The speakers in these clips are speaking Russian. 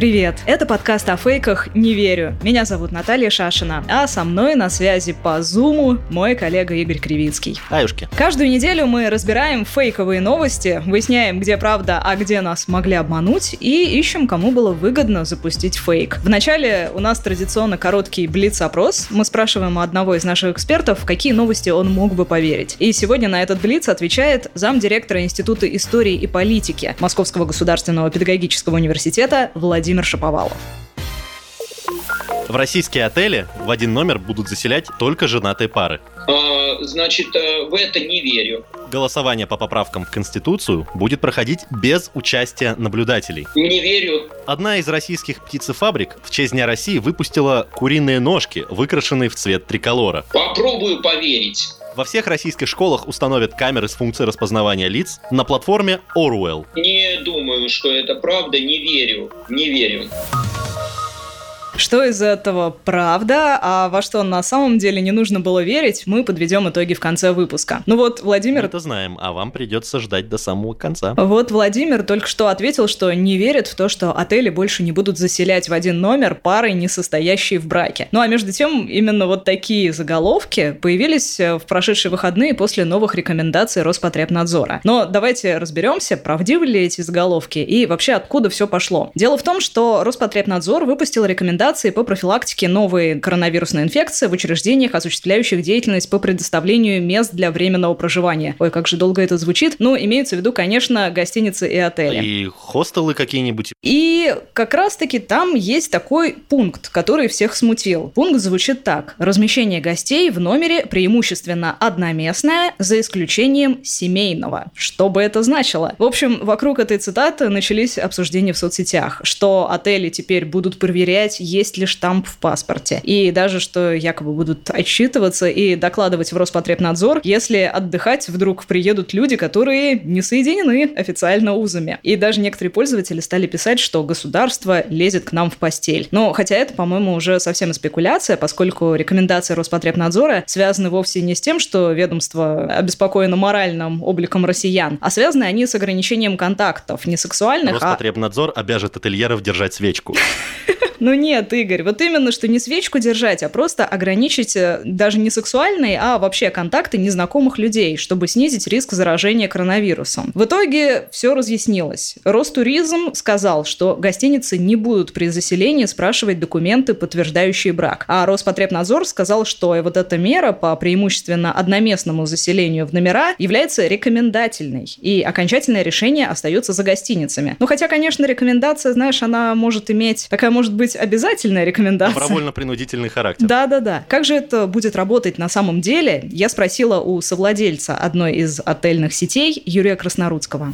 Привет! Это подкаст о фейках «Не верю». Меня зовут Наталья Шашина, а со мной на связи по Зуму мой коллега Игорь Кривицкий. Аюшки. Каждую неделю мы разбираем фейковые новости, выясняем, где правда, а где нас могли обмануть, и ищем, кому было выгодно запустить фейк. Вначале у нас традиционно короткий блиц-опрос. Мы спрашиваем у одного из наших экспертов, какие новости он мог бы поверить. И сегодня на этот блиц отвечает замдиректора Института истории и политики Московского государственного педагогического университета Владимир Владимир Шаповалов. В российские отели в один номер будут заселять только женатые пары. А, значит, э, в это не верю. Голосование по поправкам в Конституцию будет проходить без участия наблюдателей. Не верю. Одна из российских птицефабрик в честь Дня России выпустила куриные ножки, выкрашенные в цвет триколора. Попробую поверить. Во всех российских школах установят камеры с функцией распознавания лиц на платформе Orwell. Не думаю, что это правда, не верю, не верю. Что из этого правда, а во что на самом деле не нужно было верить, мы подведем итоги в конце выпуска. Ну вот, Владимир... Мы это знаем, а вам придется ждать до самого конца. Вот Владимир только что ответил, что не верит в то, что отели больше не будут заселять в один номер парой, не состоящие в браке. Ну а между тем, именно вот такие заголовки появились э, в прошедшие выходные после новых рекомендаций Роспотребнадзора. Но давайте разберемся, правдивы ли эти заголовки и вообще откуда все пошло. Дело в том, что Роспотребнадзор выпустил рекомендации рекомендации по профилактике новой коронавирусной инфекции в учреждениях, осуществляющих деятельность по предоставлению мест для временного проживания. Ой, как же долго это звучит. Ну, имеются в виду, конечно, гостиницы и отели. И хостелы какие-нибудь. И как раз-таки там есть такой пункт, который всех смутил. Пункт звучит так. Размещение гостей в номере преимущественно одноместное, за исключением семейного. Что бы это значило? В общем, вокруг этой цитаты начались обсуждения в соцсетях, что отели теперь будут проверять, есть ли штамп в паспорте. И даже, что якобы будут отчитываться и докладывать в Роспотребнадзор, если отдыхать вдруг приедут люди, которые не соединены официально узами. И даже некоторые пользователи стали писать, что государство лезет к нам в постель. Но хотя это, по-моему, уже совсем спекуляция, поскольку рекомендации Роспотребнадзора связаны вовсе не с тем, что ведомство обеспокоено моральным обликом россиян, а связаны они с ограничением контактов, не сексуальных, а Роспотребнадзор а... обяжет ательеров держать свечку. Ну нет, Игорь, вот именно, что не свечку держать, а просто ограничить э, даже не сексуальные, а вообще контакты незнакомых людей, чтобы снизить риск заражения коронавирусом. В итоге все разъяснилось. Ростуризм сказал, что гостиницы не будут при заселении спрашивать документы, подтверждающие брак. А Роспотребнадзор сказал, что вот эта мера по преимущественно одноместному заселению в номера является рекомендательной, и окончательное решение остается за гостиницами. Ну хотя, конечно, рекомендация, знаешь, она может иметь, такая может быть быть обязательная рекомендация. Добровольно-принудительный характер. Да-да-да. Как же это будет работать на самом деле? Я спросила у совладельца одной из отельных сетей Юрия Краснорудского.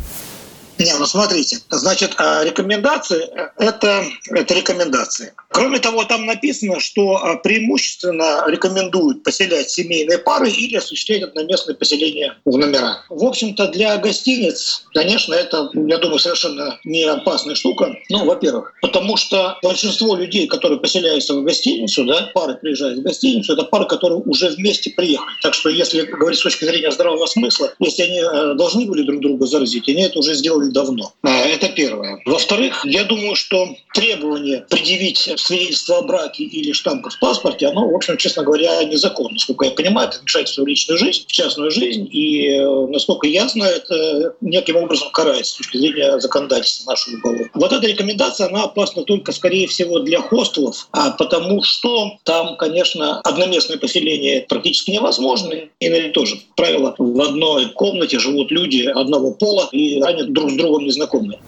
Не, ну смотрите, значит, а, рекомендации э, это, это рекомендации. Кроме того, там написано, что а, преимущественно рекомендуют поселять семейные пары или осуществлять одноместное поселение в номера. В общем-то, для гостиниц, конечно, это, я думаю, совершенно не опасная штука. Ну, во-первых, потому что большинство людей, которые поселяются в гостиницу, да, пары приезжают в гостиницу, это пары, которые уже вместе приехали. Так что, если говорить с точки зрения здравого смысла, если они э, должны были друг друга заразить, они это уже сделали давно. А, это первое. Во-вторых, я думаю, что требование предъявить свидетельство о браке или штамп в паспорте, оно, в общем, честно говоря, незаконно. Насколько я понимаю, это вмешательство в личную жизнь, в частную жизнь, и, э, насколько я знаю, это неким образом карается с точки зрения законодательства нашего уголовного. Вот эта рекомендация, она опасна только, скорее всего, для хостелов, а потому что там, конечно, одноместное поселение практически невозможно, и тоже правило, в одной комнате живут люди одного пола, и они друг с другом незнакомые.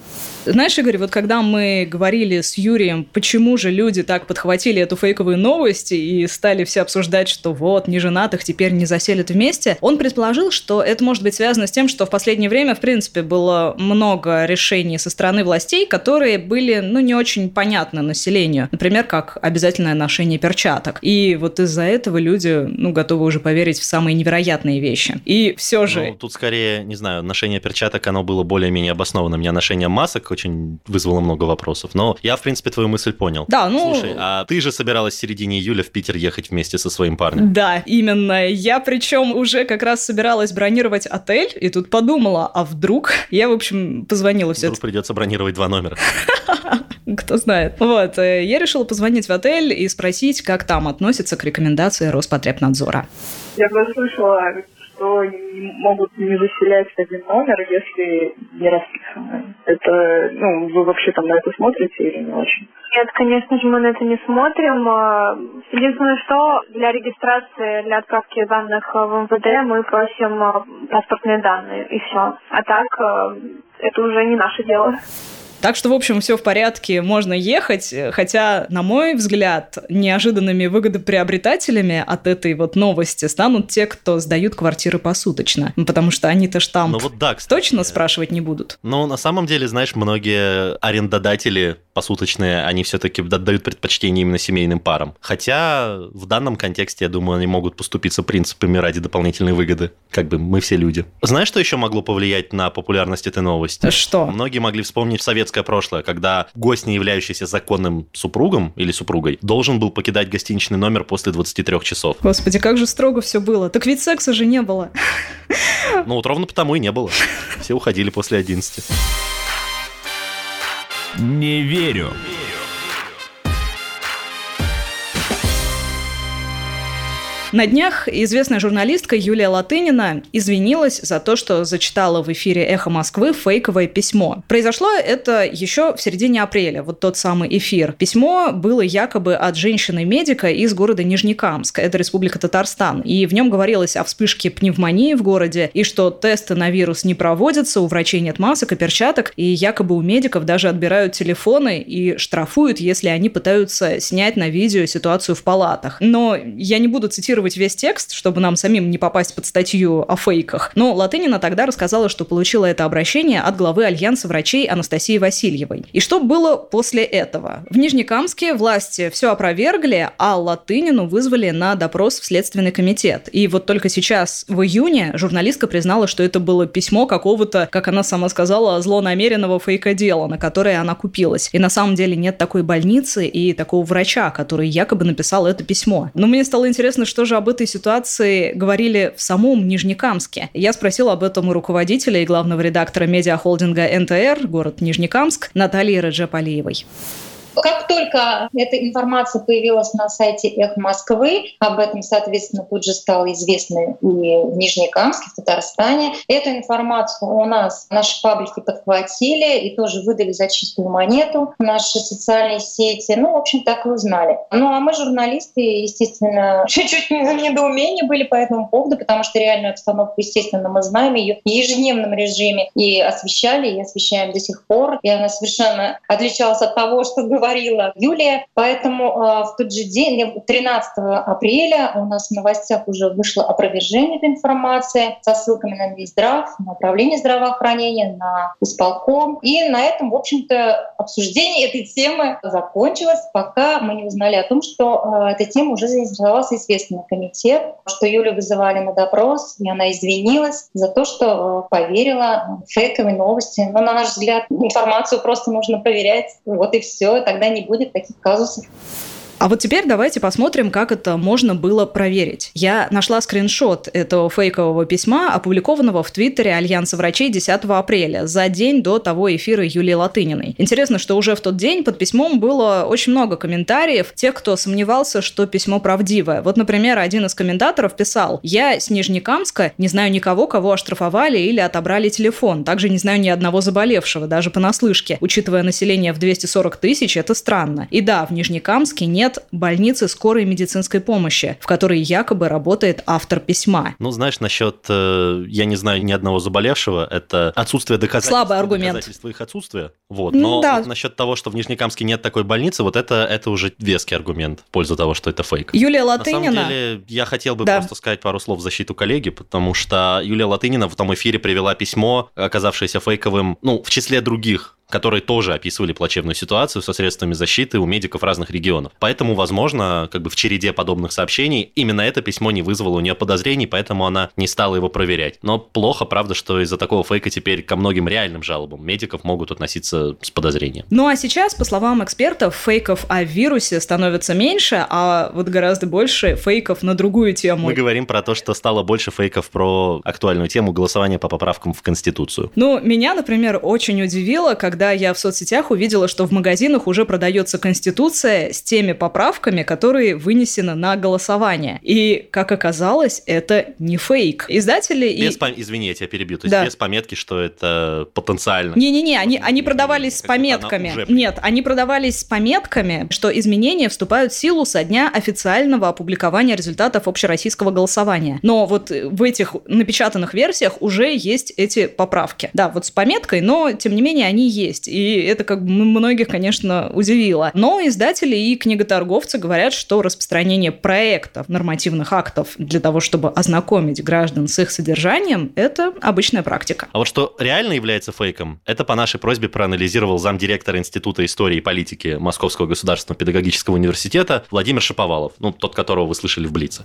Знаешь, Игорь, вот когда мы говорили с Юрием, почему же люди так подхватили эту фейковую новость и стали все обсуждать, что вот, неженатых теперь не заселят вместе, он предположил, что это может быть связано с тем, что в последнее время, в принципе, было много решений со стороны властей, которые были, ну, не очень понятны населению. Например, как обязательное ношение перчаток. И вот из-за этого люди, ну, готовы уже поверить в самые невероятные вещи. И все же... Ну, тут скорее, не знаю, ношение перчаток, оно было более-менее обоснованным. Я ношение масок очень вызвало много вопросов. Но я, в принципе, твою мысль понял. Да, ну... Слушай, а ты же собиралась в середине июля в Питер ехать вместе со своим парнем. Да, именно. Я причем уже как раз собиралась бронировать отель, и тут подумала, а вдруг? Я, в общем, позвонила все. Вдруг придется бронировать два номера. Кто знает. Вот, э, я решила позвонить в отель и спросить, как там относятся к рекомендации Роспотребнадзора. Я послышала что могут не заселять в один номер, если не расписаны. Это, ну, вы вообще там на это смотрите или не очень? Нет, конечно же, мы на это не смотрим. А, единственное, что для регистрации, для отправки данных в МВД мы просим а, паспортные данные, и все. А так, а, это уже не наше дело. Так что, в общем, все в порядке, можно ехать, хотя, на мой взгляд, неожиданными выгодоприобретателями от этой вот новости станут те, кто сдают квартиры посуточно, ну, потому что они-то штамп ну, вот да, кстати. точно спрашивать не будут. Но на самом деле, знаешь, многие арендодатели посуточные, они все-таки отдают предпочтение именно семейным парам. Хотя в данном контексте, я думаю, они могут поступиться принципами ради дополнительной выгоды. Как бы мы все люди. Знаешь, что еще могло повлиять на популярность этой новости? Что? Многие могли вспомнить советское прошлое, когда гость, не являющийся законным супругом или супругой, должен был покидать гостиничный номер после 23 часов. Господи, как же строго все было. Так ведь секса же не было. Ну вот ровно потому и не было. Все уходили после 11. Не верю. На днях известная журналистка Юлия Латынина извинилась за то, что зачитала в эфире «Эхо Москвы» фейковое письмо. Произошло это еще в середине апреля, вот тот самый эфир. Письмо было якобы от женщины-медика из города Нижнекамск, это Республика Татарстан, и в нем говорилось о вспышке пневмонии в городе, и что тесты на вирус не проводятся, у врачей нет масок и перчаток, и якобы у медиков даже отбирают телефоны и штрафуют, если они пытаются снять на видео ситуацию в палатах. Но я не буду цитировать цитировать весь текст, чтобы нам самим не попасть под статью о фейках. Но Латынина тогда рассказала, что получила это обращение от главы Альянса врачей Анастасии Васильевой. И что было после этого? В Нижнекамске власти все опровергли, а Латынину вызвали на допрос в Следственный комитет. И вот только сейчас, в июне, журналистка признала, что это было письмо какого-то, как она сама сказала, злонамеренного фейкодела, на которое она купилась. И на самом деле нет такой больницы и такого врача, который якобы написал это письмо. Но мне стало интересно, что об этой ситуации говорили в самом Нижнекамске. Я спросила об этом у руководителя и главного редактора медиахолдинга НТР, город Нижнекамск, Натальи Раджапалиевой. Как только эта информация появилась на сайте «Эх Москвы», об этом, соответственно, тут же стало известно и в Нижнекамске, в Татарстане. Эту информацию у нас наши паблики подхватили и тоже выдали за чистую монету наши социальные сети. Ну, в общем, так и узнали. Ну, а мы, журналисты, естественно, чуть-чуть в недоумении были по этому поводу, потому что реальную обстановку, естественно, мы знаем ее в ежедневном режиме и освещали, и освещаем до сих пор. И она совершенно отличалась от того, что говорили говорила Юлия. Поэтому э, в тот же день, 13 апреля, у нас в новостях уже вышло опровержение этой информации со ссылками на Минздрав, на управление здравоохранения, на исполком. И на этом, в общем-то, обсуждение этой темы закончилось, пока мы не узнали о том, что э, эта тема уже заинтересовался известный комитет, что Юлю вызывали на допрос, и она извинилась за то, что э, поверила фейковой новости. Но, на наш взгляд, информацию просто нужно проверять. Вот и все. Тогда не будет таких казусов. А вот теперь давайте посмотрим, как это можно было проверить. Я нашла скриншот этого фейкового письма, опубликованного в Твиттере Альянса врачей 10 апреля, за день до того эфира Юлии Латыниной. Интересно, что уже в тот день под письмом было очень много комментариев тех, кто сомневался, что письмо правдивое. Вот, например, один из комментаторов писал «Я с Нижнекамска, не знаю никого, кого оштрафовали или отобрали телефон. Также не знаю ни одного заболевшего, даже понаслышке. Учитывая население в 240 тысяч, это странно. И да, в Нижнекамске нет нет больницы скорой медицинской помощи, в которой якобы работает автор письма. Ну, знаешь, насчет, э, я не знаю ни одного заболевшего, это отсутствие доказательств. Слабый аргумент. Доказательства их отсутствия. Вот. Ну, Но да. вот насчет того, что в Нижнекамске нет такой больницы, вот это, это уже веский аргумент в пользу того, что это фейк. Юлия На Латынина... самом деле, я хотел бы Да. просто сказать пару слов в защиту коллеги, потому что Юлия Латынина в том эфире привела письмо, оказавшееся фейковым, ну, в числе других которые тоже описывали плачевную ситуацию со средствами защиты у медиков разных регионов. Поэтому, возможно, как бы в череде подобных сообщений именно это письмо не вызвало у нее подозрений, поэтому она не стала его проверять. Но плохо, правда, что из-за такого фейка теперь ко многим реальным жалобам медиков могут относиться с подозрением. Ну а сейчас, по словам экспертов, фейков о вирусе становится меньше, а вот гораздо больше фейков на другую тему. Мы говорим про то, что стало больше фейков про актуальную тему голосования по поправкам в Конституцию. Ну, меня, например, очень удивило, когда я в соцсетях увидела, что в магазинах уже продается Конституция с теми поправками, которые вынесены на голосование. И, как оказалось, это не фейк. Издатели и... Без пом- Извини, я тебя перебью. То есть Да. без пометки, что это потенциально. Не-не-не, они, Возможно, они продавались с пометками. уже Нет, они продавались с пометками, что изменения вступают в силу со дня официального опубликования результатов общероссийского голосования. Но вот в этих напечатанных версиях уже есть эти поправки. Да, вот с пометкой, но тем не менее они есть. И это как бы многих, конечно, удивило. Но издатели и книготорговцы говорят, что распространение проектов, нормативных актов для того, чтобы ознакомить граждан с их содержанием, это обычная практика. А вот что реально является фейком, это по нашей просьбе проанализировал замдиректора Института истории и политики Московского государственного педагогического университета Владимир Шаповалов, ну, тот, которого вы слышали в Блице.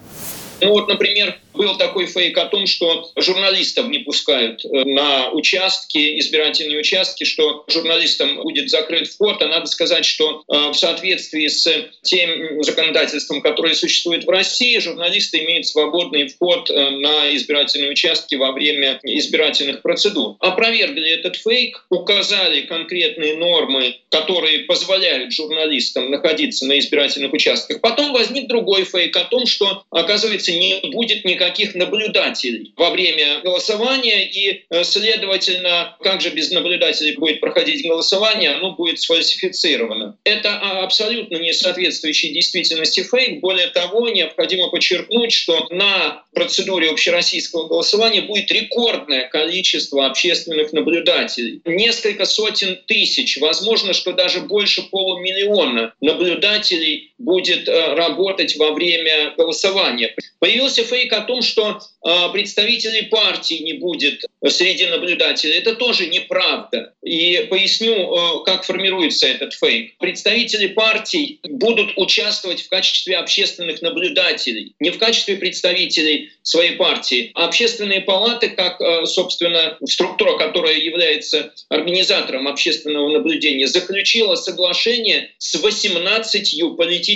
Ну вот, например, был такой фейк о том, что журналистов не пускают э, на участки, избирательные участки, что журналистам будет закрыт вход. А надо сказать, что э, в соответствии с тем законодательством, которое существует в России, журналисты имеют свободный вход э, на избирательные участки во время избирательных процедур. Опровергли этот фейк, указали конкретные нормы, которые позволяют журналистам находиться на избирательных участках. Потом возник другой фейк о том, что, оказывается, не будет никаких наблюдателей во время голосования, и, э, следовательно, как же без наблюдателей будет проходить голосование, оно будет сфальсифицировано. Это а, абсолютно не соответствующий действительности фейк. Более того, необходимо подчеркнуть, что на процедуре общероссийского голосования будет рекордное количество общественных наблюдателей. Несколько сотен тысяч, возможно, что даже больше полумиллиона наблюдателей будет э, работать во время голосования. Появился фейк о том, что э, представителей партии не будет среди наблюдателей. Это тоже неправда. И поясню, э, как формируется этот фейк. Представители партий будут участвовать в качестве общественных наблюдателей, не в качестве представителей своей партии. А общественные палаты, как, э, собственно, структура, которая является организатором общественного наблюдения, заключила соглашение с 18 политическими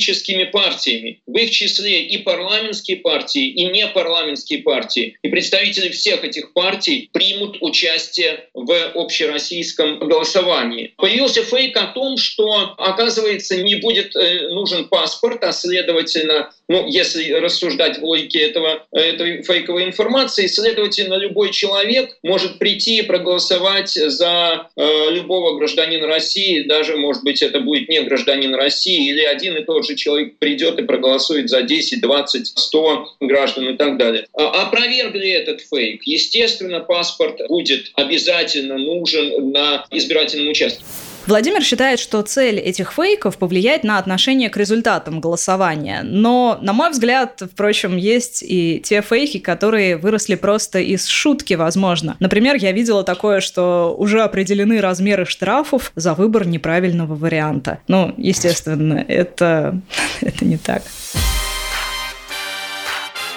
партиями. В их числе и парламентские партии, и непарламентские партии. И представители всех этих партий примут участие в общероссийском голосовании. Появился фейк о том, что, оказывается, не будет э, нужен паспорт, а следовательно, ну, если рассуждать в логике этого, этой фейковой информации, следовательно, любой человек может прийти и проголосовать за э, любого гражданина России, даже, может быть, это будет не гражданин России, или один и тот же человек придет и проголосует за 10, 20, 100 граждан и так далее. А- Опровергли этот фейк. Естественно, паспорт будет обязательно нужен на избирательном участке. Владимир считает, что цель этих фейков повлиять на отношение к результатам голосования. Но, на мой взгляд, впрочем, есть и те фейки, которые выросли просто из шутки, возможно. Например, я видела такое, что уже определены размеры штрафов за выбор неправильного варианта. Ну, естественно, это, это не так.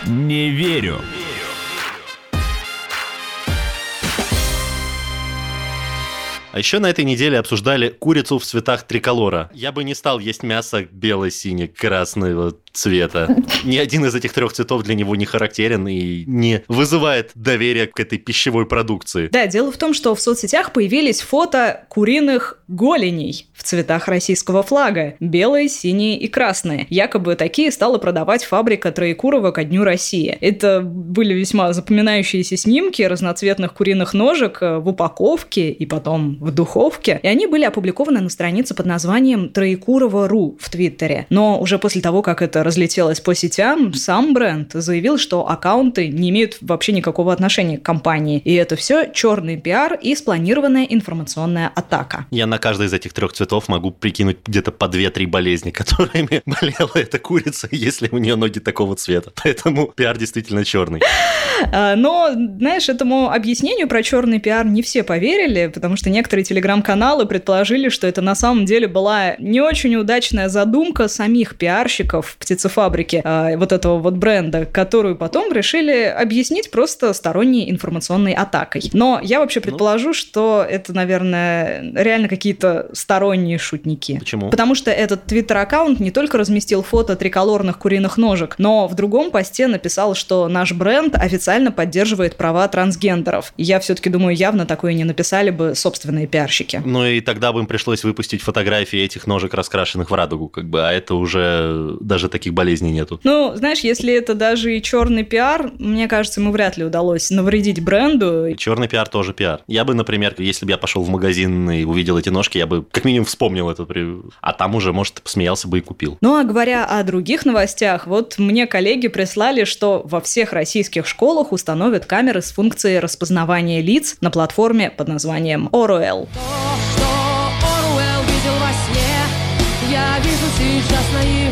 Не верю. А еще на этой неделе обсуждали курицу в цветах триколора. Я бы не стал есть мясо бело-сине-красного цвета. Ни один из этих трех цветов для него не характерен и не вызывает доверия к этой пищевой продукции. Да, дело в том, что в соцсетях появились фото куриных голеней в цветах российского флага. Белые, синие и красные. Якобы такие стала продавать фабрика Троекурова ко Дню России. Это были весьма запоминающиеся снимки разноцветных куриных ножек э, в упаковке и потом в духовке, и они были опубликованы на странице под названием Троекурова.ру в Твиттере. Но уже после того, как это разлетелось по сетям, сам бренд заявил, что аккаунты не имеют вообще никакого отношения к компании, и это все черный пиар и спланированная информационная атака. Я на каждый из этих трех цветов могу прикинуть где-то по 2-3 болезни, которыми болела эта курица, если у нее ноги такого цвета. Поэтому пиар действительно черный. А, но, знаешь, этому объяснению про черный пиар не все поверили, потому что некоторые телеграм-каналы предположили, что это на самом деле была не очень удачная задумка самих пиарщиков птицефабрики а, вот этого вот бренда, которую потом решили объяснить просто сторонней информационной атакой. Но я вообще ну. предположу, что это, наверное, реально какие-то сторонние шутники. Почему? Потому что этот твиттер-аккаунт не только разместил фото триколорных куриных ножек, но в другом посте написал, что наш бренд официально поддерживает права трансгендеров. И я все-таки думаю, явно такое не написали бы собственные пиарщики. Ну и тогда бы им пришлось выпустить фотографии этих ножек, раскрашенных в радугу, как бы, а это уже даже таких болезней нету. Ну, знаешь, если это даже и черный пиар, мне кажется, ему вряд ли удалось навредить бренду. Черный пиар тоже пиар. Я бы, например, если бы я пошел в магазин и увидел эти ножки, я бы как минимум вспомнил это, а там уже, может, посмеялся бы и купил. Ну а говоря о других новостях, вот мне коллеги прислали, что во всех российских школах установят камеры с функцией распознавания лиц на платформе под названием Oruel. Я вижу сейчас наяву.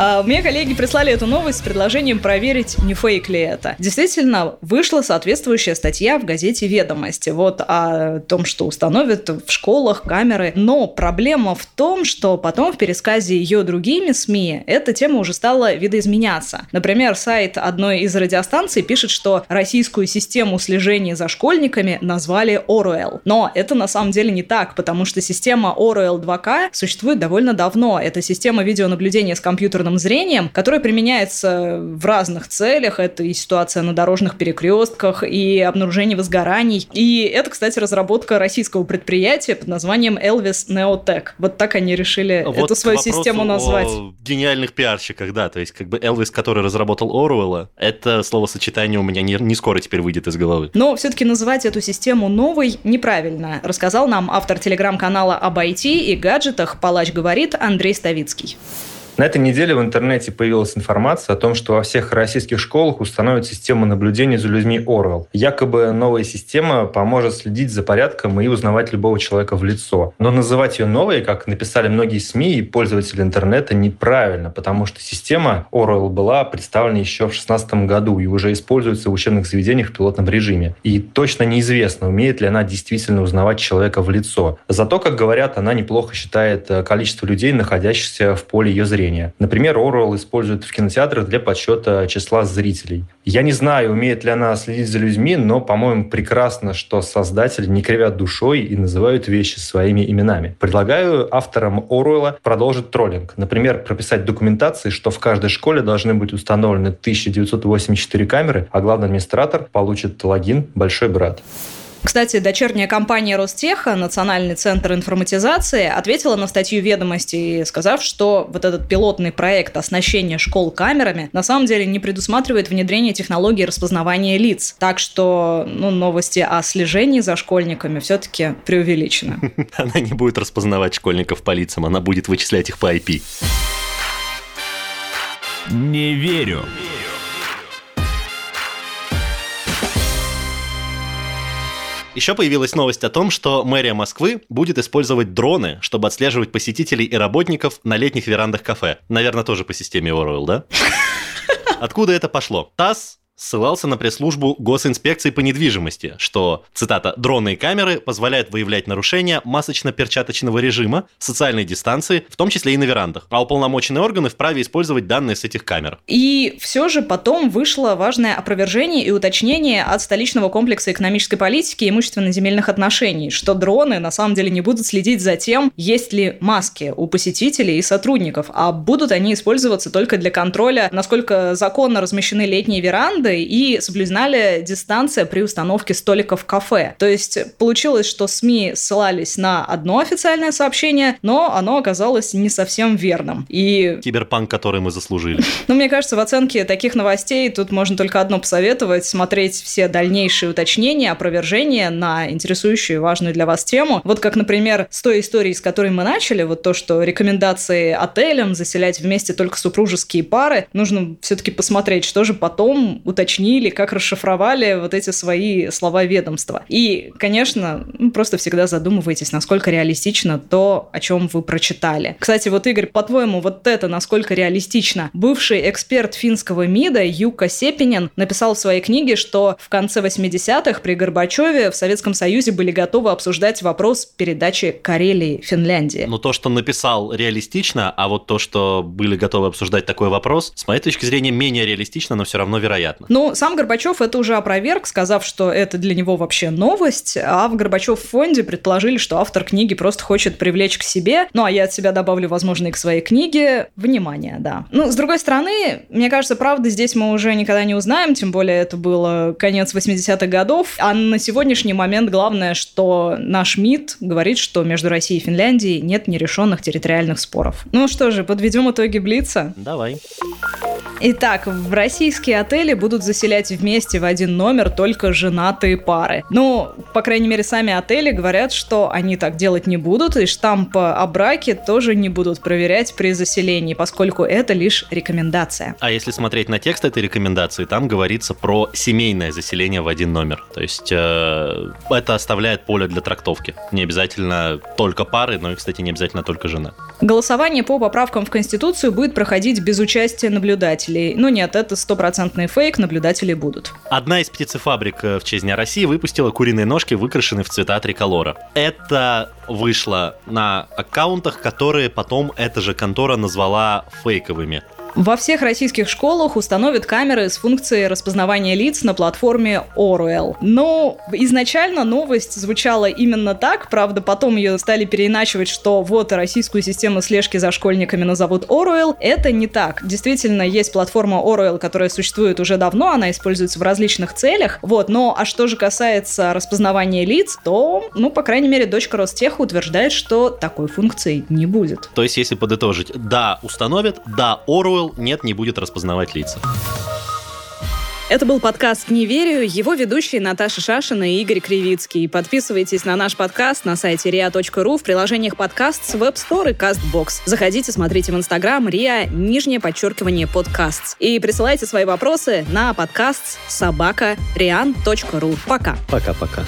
А, мне коллеги прислали эту новость с предложением проверить, не фейк ли это. Действительно, вышла соответствующая статья в газете «Ведомости» вот о том, что установят в школах камеры. Но проблема в том, что потом в пересказе ее другими СМИ эта тема уже стала видоизменяться. Например, сайт одной из радиостанций пишет, что российскую систему слежения за школьниками назвали Оруэлл. Но это на самом деле не так, потому что система Оруэлл 2К существует довольно давно. Это система видеонаблюдения с компьютера компьютерным зрением, которое применяется в разных целях. Это и ситуация на дорожных перекрестках, и обнаружение возгораний. И это, кстати, разработка российского предприятия под названием Elvis Neotech. Вот так они решили вот эту свою систему назвать. О гениальных пиарщиках, да. То есть, как бы Элвис, который разработал Оруэлла, это словосочетание у меня не, не скоро теперь выйдет из головы. Но все-таки называть эту систему новой неправильно, рассказал нам автор телеграм-канала об IT и гаджетах «Палач говорит» Андрей Ставицкий. На этой неделе в интернете появилась информация о том, что во всех российских школах установят систему наблюдения за людьми Орвел. Якобы новая система поможет следить за порядком и узнавать любого человека в лицо. Но называть ее новой, как написали многие СМИ и пользователи интернета, неправильно, потому что система Орвел была представлена еще в 2016 году и уже используется в учебных заведениях в пилотном режиме. И точно неизвестно, умеет ли она действительно узнавать человека в лицо. Зато, как говорят, она неплохо считает э, количество людей, находящихся в поле ее зрения зрения. Например, Оруэлл использует в кинотеатрах для подсчета числа зрителей. Я не знаю, умеет ли она следить за людьми, но, по-моему, прекрасно, что создатели не кривят душой и называют вещи своими именами. Предлагаю авторам Оруэлла продолжить троллинг. Например, прописать документации, что в каждой школе должны быть установлены 1984 камеры, а главный администратор получит логин «Большой брат». Кстати, дочерняя компания Ростеха, Национальный центр информатизации, ответила на статью ведомости, сказав, что вот этот пилотный проект оснащения школ камерами на самом деле не предусматривает внедрение технологии распознавания лиц. Так что ну, новости о слежении за школьниками все-таки преувеличены. Она не будет распознавать школьников по лицам, она будет вычислять их по IP. Не верю. Еще появилась новость о том, что мэрия Москвы будет использовать дроны, чтобы отслеживать посетителей и работников на летних верандах кафе. Наверное, тоже по системе Оруэлл, да? Откуда это пошло? ТАСС ссылался на пресс-службу госинспекции по недвижимости, что, цитата, «дроны и камеры позволяют выявлять нарушения масочно-перчаточного режима, социальной дистанции, в том числе и на верандах, а уполномоченные органы вправе использовать данные с этих камер». И все же потом вышло важное опровержение и уточнение от столичного комплекса экономической политики и имущественно-земельных отношений, что дроны на самом деле не будут следить за тем, есть ли маски у посетителей и сотрудников, а будут они использоваться только для контроля, насколько законно размещены летние веранды, МИДа и соблюдена ли дистанция при установке столиков в кафе. То есть получилось, что СМИ ссылались на одно официальное сообщение, но оно оказалось не совсем верным. И... Киберпанк, который мы заслужили. Ну, мне кажется, в оценке таких новостей тут можно только одно посоветовать, смотреть все дальнейшие уточнения, опровержения на интересующую важную для вас тему. Вот как, например, с той историей, с которой мы начали, вот то, что рекомендации отелям заселять вместе только супружеские пары, нужно все-таки посмотреть, что же потом уточнили, как расшифровали вот эти свои слова ведомства. И, конечно, ну, просто всегда задумывайтесь, насколько реалистично то, о чем вы прочитали. Кстати, вот, Игорь, по-твоему, вот это насколько реалистично? Бывший эксперт финского МИДа Юка Сепинин написал в своей книге, что в конце 80-х при Горбачеве в Советском Союзе были готовы обсуждать вопрос передачи Карелии Финляндии. Но то, что написал, реалистично, а вот то, что были готовы обсуждать такой вопрос, с моей точки зрения, менее реалистично, но все равно вероятно. Ну, сам Горбачев это уже опроверг, сказав, что это для него вообще новость, а в Горбачев фонде предположили, что автор книги просто хочет привлечь к себе, ну, а я от себя добавлю, возможно, и к своей книге, внимание, да. Ну, с другой стороны, мне кажется, правда здесь мы уже никогда не узнаем, тем более это было конец 80-х годов, а на сегодняшний момент главное, что наш МИД говорит, что между Россией и Финляндией нет нерешенных территориальных споров. Ну что же, подведем итоги Блица? Давай. Итак, в российские отели будут заселять вместе в один номер только женатые пары. Ну, по крайней мере, сами отели говорят, что они так делать не будут, и штамп о браке тоже не будут проверять при заселении, поскольку это лишь рекомендация. А если смотреть на текст этой рекомендации, там говорится про семейное заселение в один номер. То есть э, это оставляет поле для трактовки. Не обязательно только пары, но и, кстати, не обязательно только жена. Голосование по поправкам в Конституцию будет проходить без участия наблюдателей. Но нет, это стопроцентный фейк, наблюдатели будут. Одна из птицефабрик э, в честь Дня России выпустила куриные ножки, выкрашенные в цвета триколора. Это вышло на аккаунтах, которые потом эта же контора назвала фейковыми. Во всех российских школах установят камеры с функцией распознавания лиц на платформе Orwell. Но изначально новость звучала именно так, правда, потом ее стали переиначивать, что вот российскую систему слежки за школьниками назовут Orwell. Это не так. Действительно, есть платформа Orwell, которая существует уже давно, она используется в различных целях. Вот, но а что же касается распознавания лиц, то, ну, по крайней мере, дочка Ростеха утверждает, что такой функции не будет. То есть, если подытожить, да, установят, да, Orwell, нет, не будет распознавать лица. Это был подкаст «Не верю». Его ведущие Наташа Шашина и Игорь Кривицкий. Подписывайтесь на наш подкаст на сайте ria.ru в приложениях подкаст с Web Store и CastBox. Заходите, смотрите в Инстаграм ria, нижнее подчеркивание подкаст. И присылайте свои вопросы на подкаст собака Пока. Пока-пока.